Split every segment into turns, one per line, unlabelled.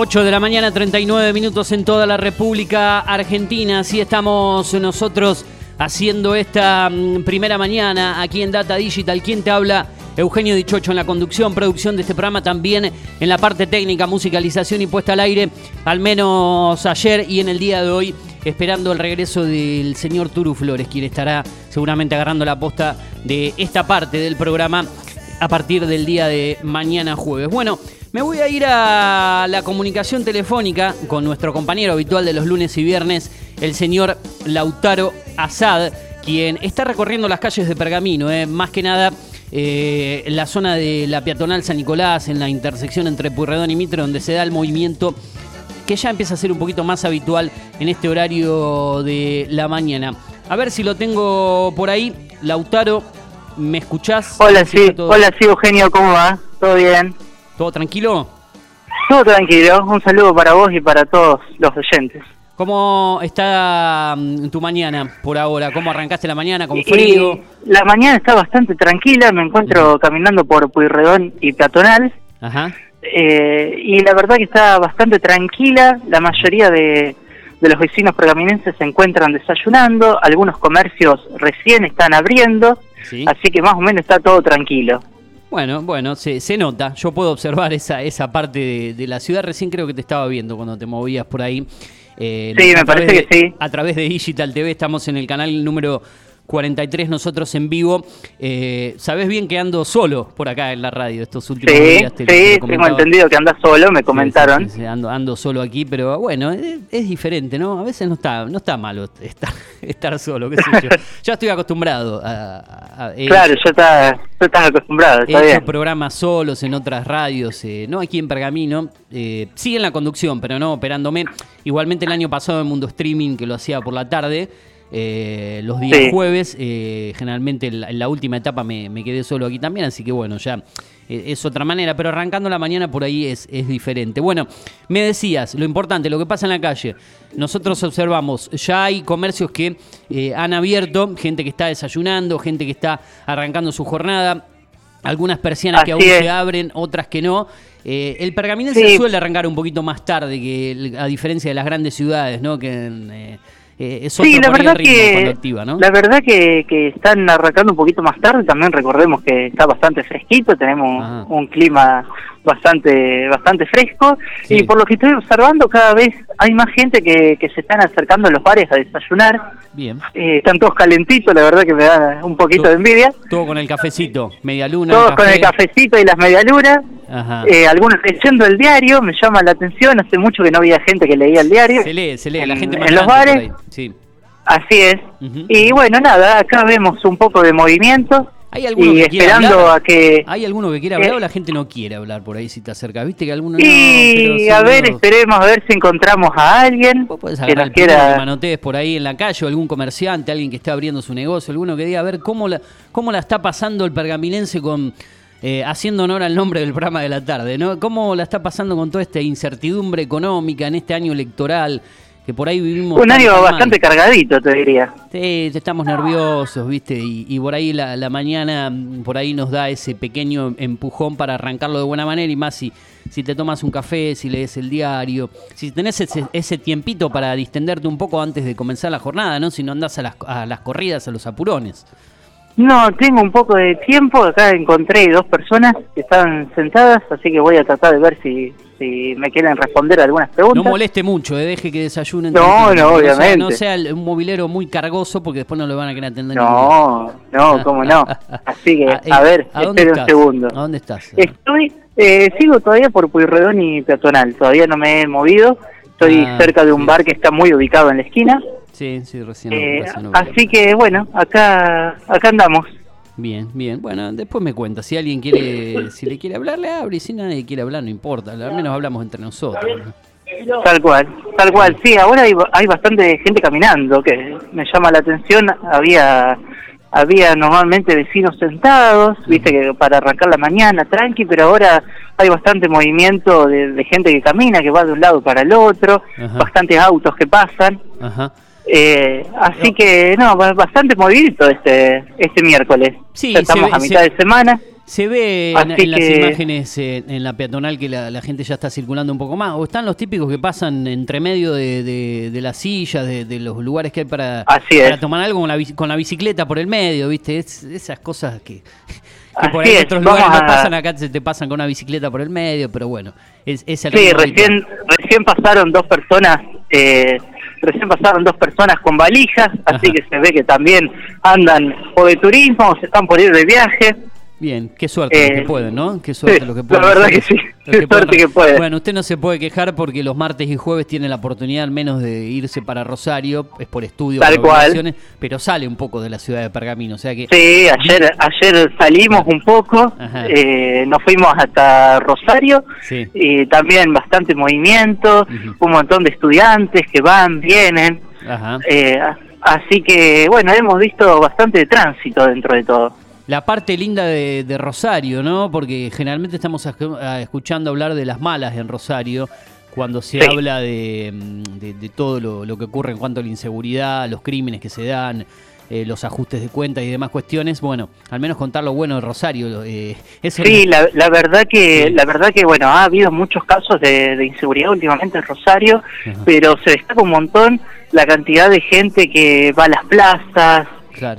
8 de la mañana, 39 minutos en toda la República Argentina. Así estamos nosotros haciendo esta mm, primera mañana aquí en Data Digital. ¿Quién te habla? Eugenio Dichocho en la conducción, producción de este programa, también en la parte técnica, musicalización y puesta al aire, al menos ayer y en el día de hoy, esperando el regreso del señor Turu Flores, quien estará seguramente agarrando la posta de esta parte del programa a partir del día de mañana jueves. Bueno, me voy a ir a la comunicación telefónica con nuestro compañero habitual de los lunes y viernes, el señor Lautaro Azad, quien está recorriendo las calles de Pergamino, eh, más que nada eh, la zona de la peatonal San Nicolás, en la intersección entre Purredón y Mitre, donde se da el movimiento que ya empieza a ser un poquito más habitual en este horario de la mañana. A ver si lo tengo por ahí. Lautaro, ¿me escuchás?
Hola, sí, hola, sí, Eugenio, ¿cómo va? ¿Todo bien?
¿Todo tranquilo?
Todo tranquilo. Un saludo para vos y para todos los oyentes.
¿Cómo está mm, tu mañana por ahora? ¿Cómo arrancaste la mañana? ¿Con frío?
la mañana está bastante tranquila. Me encuentro caminando por Puyredón y Peatonal. Ajá. Eh, y la verdad que está bastante tranquila. La mayoría de, de los vecinos pergaminenses se encuentran desayunando. Algunos comercios recién están abriendo. Así que más o menos está todo tranquilo.
Bueno, bueno, se, se, nota. Yo puedo observar esa, esa parte de, la ciudad. Recién creo que te estaba viendo cuando te movías por ahí.
Eh, sí, me parece que sí.
A través de Digital TV estamos en el canal número 43 nosotros en vivo. Eh, Sabes bien que ando solo por acá en la radio estos últimos días.
sí, tengo entendido que andas solo, me comentaron.
Sí, ando, ando, solo aquí, pero bueno, es, diferente, ¿no? A veces no está, no está malo estar, estar solo, qué sé yo. ya estoy acostumbrado a...
claro, ya estás, estás acostumbrado, está
he hecho programas solos en otras radios, eh, no aquí en Pergamino. Eh, sí en la conducción, pero no operándome. Igualmente el año pasado en Mundo Streaming, que lo hacía por la tarde, eh, los días jueves. Eh, generalmente en la, última etapa me, quedé solo aquí también, así que bueno, ya eh, es otra manera, pero arrancando la mañana por ahí es, es, diferente. Bueno, me decías, lo importante, lo que pasa en la calle. Nosotros observamos, ya hay comercios que han abierto, gente que está desayunando, gente que está arrancando su jornada. Algunas persianas que aún se abren, otras que no. el pergamino se suele arrancar un poquito más tarde, que a diferencia de las grandes ciudades, ¿no? Que
eh, sí, la verdad que la verdad que, que, están arrancando un poquito más tarde. También recordemos que está bastante fresquito, tenemos un clima bastante bastante fresco y por lo que estoy observando cada vez hay más gente que, que se están acercando a los bares a desayunar. Bien. Eh, están todos calentitos, la verdad que me da un poquito de envidia.
Todo con el cafecito, media luna.
Todos con el cafecito y las medialunas. Eh, algunos leyendo el diario, me llama la atención, hace mucho que no había gente que leía el diario.
Se lee, se lee, la gente
en los bares. Sí. Así es. Y bueno, nada, acá vemos un poco de movimiento.
¿Hay alguno que esperando a que... ¿Hay alguno que quiera hablar o la gente no quiere hablar por ahí si te acerca? ¿Viste que alguno
Y a ver, esperemos a ver si encontramos a alguien
que nos quiera... manotees por ahí en la calle o algún comerciante, alguien que esté abriendo su negocio, alguno que diga a ver cómo la, cómo la está pasando el pergaminense con... Eh, haciendo honor al nombre del programa de la tarde, ¿no? ¿Cómo la está pasando con toda esta incertidumbre económica en este año electoral? que por ahí vivimos...
Un año bastante cargadito, te diría.
Sí, estamos nerviosos, ¿viste? Y, por ahí la, mañana, por ahí nos da ese pequeño empujón para arrancarlo de buena manera y más si, si te tomas un café, si lees el diario, si tenés ese, ese tiempito para distenderte un poco antes de comenzar la jornada, ¿no? Si no andás a las, a las corridas, a los apurones.
No, tengo un poco de tiempo. Acá encontré dos personas que estaban sentadas, así que voy a tratar de ver si, si me quieren responder algunas preguntas.
No moleste mucho, eh, deje que desayunen.
No, no, obviamente.
No sea, un mobilero muy cargoso porque después no lo van a querer atender.
No, no, cómo no. Así que, a, eh, ver, espere un segundo.
¿A dónde estás?
Estoy, eh, sigo todavía por Puyredón y Peatonal. Todavía no me he movido. Estoy ah, cerca de un bar que está muy ubicado en la esquina.
Sí, sí, recién.
Eh, así que bueno, acá acá andamos.
Bien, bien. Bueno, después me cuenta. Si alguien quiere, si le quiere hablar, le abre. Y si nadie quiere hablar, no importa. Al menos hablamos entre nosotros.
Tal cual, tal cual. Sí, ahora hay, hay bastante gente caminando, que me llama la atención. Había había normalmente vecinos sentados, viste que para arrancar la mañana, tranqui, pero ahora hay bastante movimiento de, gente que camina, que va de un lado para el otro, bastantes autos que pasan. Ajá. Eh, así que, no, bastante movidito este este miércoles. Sí, estamos a mitad de semana.
Se ve en, las imágenes en la peatonal que la, gente ya está circulando un poco más. O están los típicos que pasan entre medio de, las sillas, de, los lugares que hay para, tomar algo con la, con la, bicicleta por el medio, ¿viste? esas cosas que, por ahí en otros lugares no pasan, acá se te pasan con una bicicleta por el medio, pero bueno. Es, es
el sí, recién, recién pasaron dos personas. Eh, recién pasaron dos personas con valijas, así que se ve que también andan o de turismo o se están por ir de viaje.
Bien, qué suerte los que eh, pueden, ¿no? Qué suerte los que
pueden. La verdad que sí, qué suerte que pueden.
Bueno, usted no se puede quejar porque los martes y jueves tiene la oportunidad al menos de irse para Rosario, es por estudio,
Tal cual.
pero sale un poco de la ciudad de Pergamino, o sea que...
Sí, ayer, ayer salimos un poco, eh, nos fuimos hasta Rosario, y también bastante movimiento, un montón de estudiantes que van, vienen, eh, así que bueno, hemos visto bastante tránsito dentro de todo
la parte linda de, Rosario, ¿no? Porque generalmente estamos escuchando hablar de las malas en Rosario cuando se habla de, todo lo, que ocurre en cuanto a la inseguridad, los crímenes que se dan, eh, los ajustes de cuentas y demás cuestiones. Bueno, al menos contar lo bueno de Rosario.
Eh, sí, la, verdad que la verdad que bueno ha habido muchos casos de, inseguridad últimamente en Rosario, pero se destaca un montón la cantidad de gente que va a las plazas,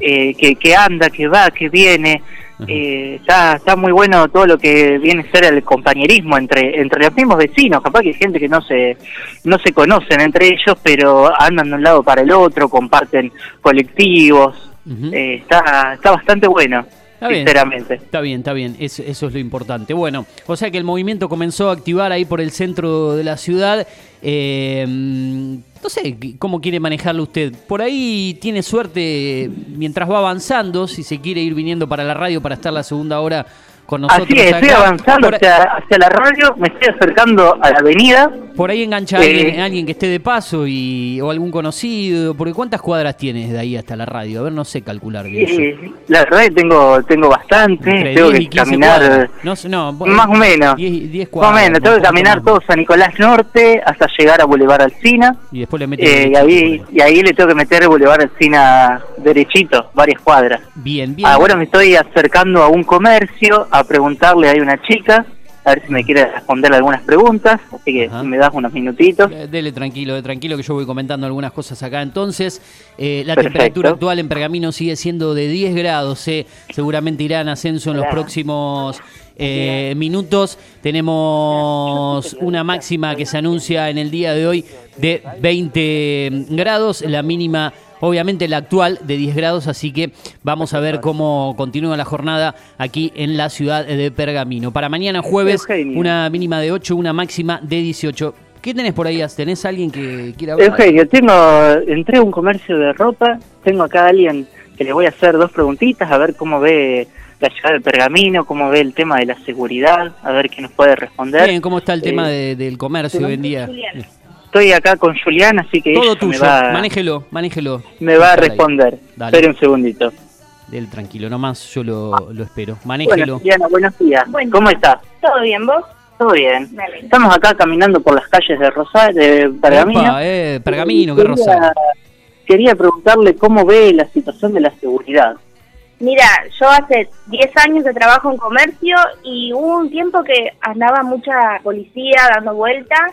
eh, que, que, anda, que va, que viene. Eh, está, está muy bueno todo lo que viene a ser el compañerismo entre entre los mismos vecinos. Capaz que hay gente que no se, no se conocen entre ellos, pero andan de un lado para el otro, comparten colectivos. Eh, está, está bastante bueno. Está sinceramente.
Bien, está bien, está bien, eso, eso, es lo importante. Bueno, o sea que el movimiento comenzó a activar ahí por el centro de la ciudad. Eh, no sé cómo quiere manejarlo usted. Por ahí tiene suerte mientras va avanzando, si se quiere ir viniendo para la radio para estar la segunda hora con nosotros.
Así es, estoy avanzando hacia, la radio, me estoy acercando a la avenida.
Por ahí engancha a alguien, eh, alguien, que esté de paso y o algún conocido, porque ¿cuántas cuadras tienes de ahí hasta la radio? A ver, no sé calcular
bien. la verdad tengo tengo bastante, tengo que caminar no, no, más o menos. 10, cuadras. Más o menos, tengo que caminar todo San Nicolás Norte hasta llegar a Boulevard Alcina.
Y después le
eh, y ahí y ahí le tengo que meter Boulevard Alcina derechito, varias cuadras.
Bien, bien.
Ahora me estoy acercando a un comercio a preguntarle a una chica, a ver si me quiere responder algunas preguntas, así que si me das unos minutitos.
Dele tranquilo, tranquilo que yo voy comentando algunas cosas acá. Entonces, eh, la temperatura actual en Pergamino sigue siendo de 10 grados, eh. seguramente irá en ascenso en los próximos eh, minutos. Tenemos una máxima que se anuncia en el día de hoy de 20 grados, la mínima obviamente la actual de 10 grados, así que vamos a ver cómo continúa la jornada aquí en la ciudad de Pergamino. Para mañana jueves, una mínima de 8, una máxima de 18. ¿Qué tenés por ahí? ¿Tenés alguien que quiera hablar?
Eugenio, tengo, entré a un comercio de ropa, tengo acá a alguien que le voy a hacer dos preguntitas, a ver cómo ve la llegada del pergamino, cómo ve el tema de la seguridad, a ver qué nos puede responder.
Bien, ¿cómo está el tema eh, del comercio hoy en día?
Estoy acá con Julián, así que
todo tuyo. Me va, manéjelo, manéjelo.
Me va a responder. Espera un segundito.
Del tranquilo, nomás yo lo, lo espero. Manéjelo.
Bueno, buenos días. ¿Cómo estás?
Todo bien, ¿vos?
Todo bien. Estamos acá caminando por las calles de Rosario, de Pergamino.
eh, Pergamino, qué Rosario.
Quería preguntarle cómo ve la situación de la seguridad.
Mira, yo hace 10 años de trabajo en comercio y hubo un tiempo que andaba mucha policía dando vueltas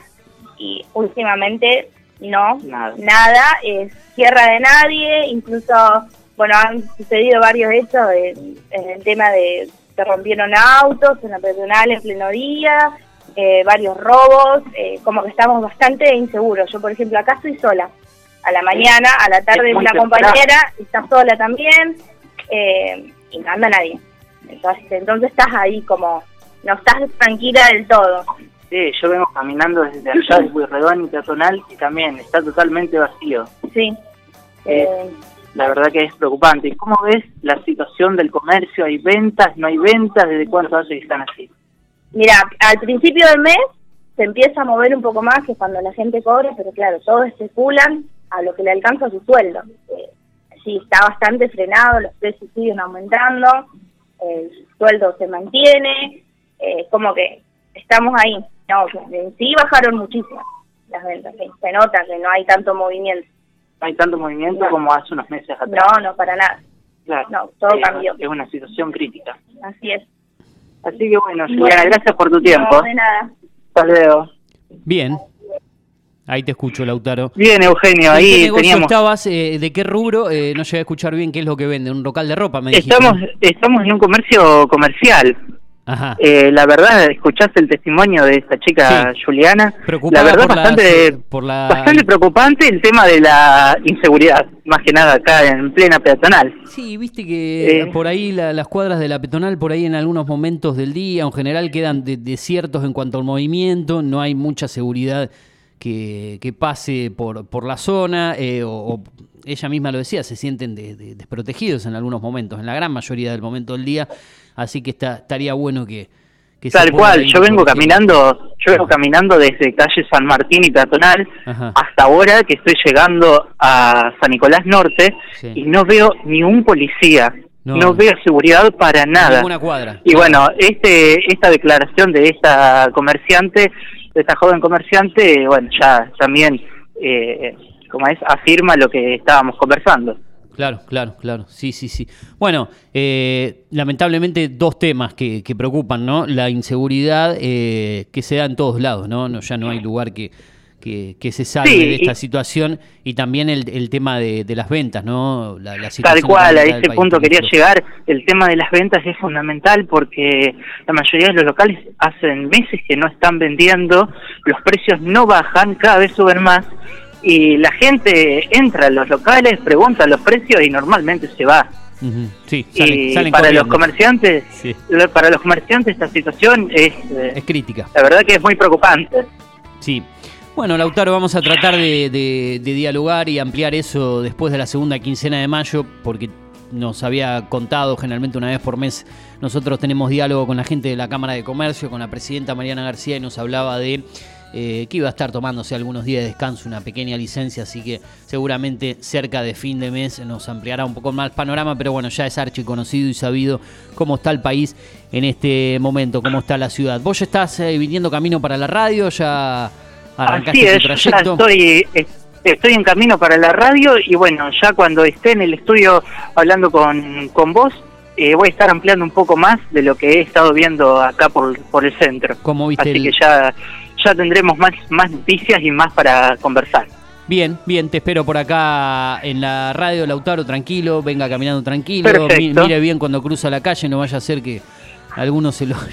y últimamente no, nada, es tierra de nadie, incluso, bueno, han sucedido varios hechos en, el tema de se rompieron autos en la peatonal en pleno día, eh, varios robos, eh, como que estamos bastante inseguros. Yo, por ejemplo, acá estoy sola. A la mañana, a la tarde una compañera está sola también eh, y no anda nadie. Entonces, entonces estás ahí como, no estás tranquila del todo.
Sí, yo vengo caminando desde allá de Pueyrredón y Peatonal y también está totalmente vacío.
Sí.
Eh, la verdad que es preocupante. ¿Y cómo ves la situación del comercio? ¿Hay ventas? ¿No hay ventas? ¿Desde cuánto hace que están así?
Mira, al principio del mes se empieza a mover un poco más que cuando la gente cobra, pero claro, todos especulan a lo que le alcanza su sueldo. Eh, sí, está bastante frenado, los precios siguen aumentando, el sueldo se mantiene, eh, como que estamos ahí. No, en sí bajaron muchísimo las ventas, se nota que no hay tanto movimiento.
No hay tanto movimiento como hace unos meses atrás.
No, no, para nada. Claro. No, todo cambió.
Es una situación crítica.
Así es.
Así que bueno, Juliana, gracias por tu tiempo.
No, de nada.
Hasta luego.
Bien. Ahí te escucho, Lautaro.
Bien, Eugenio,
¿En
ahí
qué negocio
teníamos...
estabas? Eh, ¿De qué rubro? Eh, no llegué a escuchar bien qué es lo que vende. Un local de ropa, me dijiste.
Estamos, estamos en un comercio comercial.
Ajá.
Eh, la verdad, escuchaste el testimonio de esta chica
Sí.
Juliana.
Preocupada
la verdad,
por la-
bastante,
por la-
bastante preocupante el tema de la inseguridad, más que nada acá en plena peatonal.
Sí, viste que
Eh.
por ahí la- las cuadras de la peatonal, por ahí en algunos momentos del día, en general quedan de- desiertos en cuanto al movimiento, no hay mucha seguridad que, que pase por, por la zona, eh, o, o ella misma lo decía, se sienten de- de- desprotegidos en algunos momentos, en la gran mayoría del momento del día, así que está, estaría bueno que...
Tal cual, yo vengo caminando, yo vengo caminando desde calle San Martín y peatonal
Ajá.
hasta ahora que estoy llegando a San Nicolás Norte
Sí.
y no veo ni un policía,
No.
no, veo seguridad para nada.
Ninguna cuadra.
Y bueno, este esta declaración de esta comerciante, de esta joven comerciante, bueno, ya también, eh, como es, afirma lo que estábamos conversando.
Claro, claro, claro. Sí, sí, sí. Bueno, eh, lamentablemente dos temas que, que preocupan, ¿no? La inseguridad eh, que se da en todos lados, ¿no? no ya no hay lugar que, que, que se salve
Sí,
de esta
y-
situación y también el, el tema de, de las ventas, ¿no? La, la situación
Tal cual, a ese punto quería llegar. El tema de las ventas es fundamental porque la mayoría de los locales hacen meses que no están vendiendo, los precios no bajan, cada vez suben más y la gente entra a los locales, pregunta los precios y normalmente se va.
Sí, salen,
y
salen
para los comerciantes,
Sí.
para los comerciantes esta situación es, eh,
Es crítica.
la verdad que es muy preocupante.
Sí. Bueno, Lautaro, vamos a tratar de, de- de dialogar y ampliar eso después de la segunda quincena de mayo, porque nos había contado generalmente una vez por mes. Nosotros tenemos diálogo con la gente de la Cámara de Comercio, con la presidenta Mariana García, y nos hablaba de eh, que iba a estar tomándose algunos días de descanso, una pequeña licencia, así que seguramente cerca de fin de mes nos ampliará un poco más el panorama, pero bueno, ya es archiconocido y sabido cómo está el país en este momento, cómo está la ciudad. Vos ya estás eh, viniendo camino para la radio, ya arrancaste
Así
tu
es, ya estoy, eh, estoy en camino para la radio y bueno, ya cuando esté en el estudio hablando con, con vos, eh, voy a estar ampliando un poco más de lo que he estado viendo acá por, por el centro.
¿Cómo viste
Así
el-
que ya, ya tendremos más, más noticias y más para conversar.
Bien, bien, te espero por acá en la radio, Lautaro, tranquilo, venga caminando tranquilo, mi- mire bien cuando cruza la calle, no vaya a ser que algunos se lo...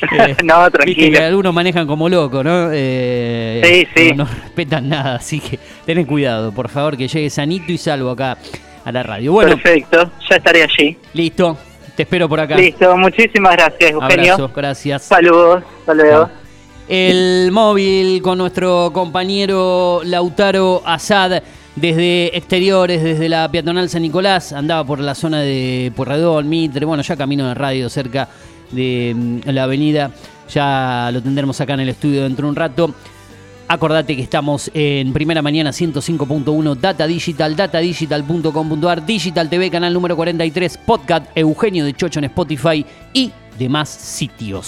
Eh,
no,
Viste que
tranquilo.
algunos manejan como locos, ¿no? Eh,
Sí, sí.
No, no respetan nada, así que ten cuidado, por favor, que llegue sanito y salvo acá a la radio. Bueno,
Perfecto, ya estaré allí.
listo, te espero por acá.
Listo, muchísimas gracias, Eugenio.
Abrazo, gracias.
Saludos, luego.
El móvil con nuestro compañero Lautaro Asad desde exteriores, desde la peatonal San Nicolás, andaba por la zona de Puerredón, Mitre, bueno, ya camino de radio cerca de mm, la avenida, ya lo tendremos acá en el estudio dentro de un rato. Acordate que estamos en Primera Mañana 105.1 Data Digital, datadigital.com.ar, Digital TV, canal número 43, podcast Eugenio de Chocho en Spotify y demás sitios.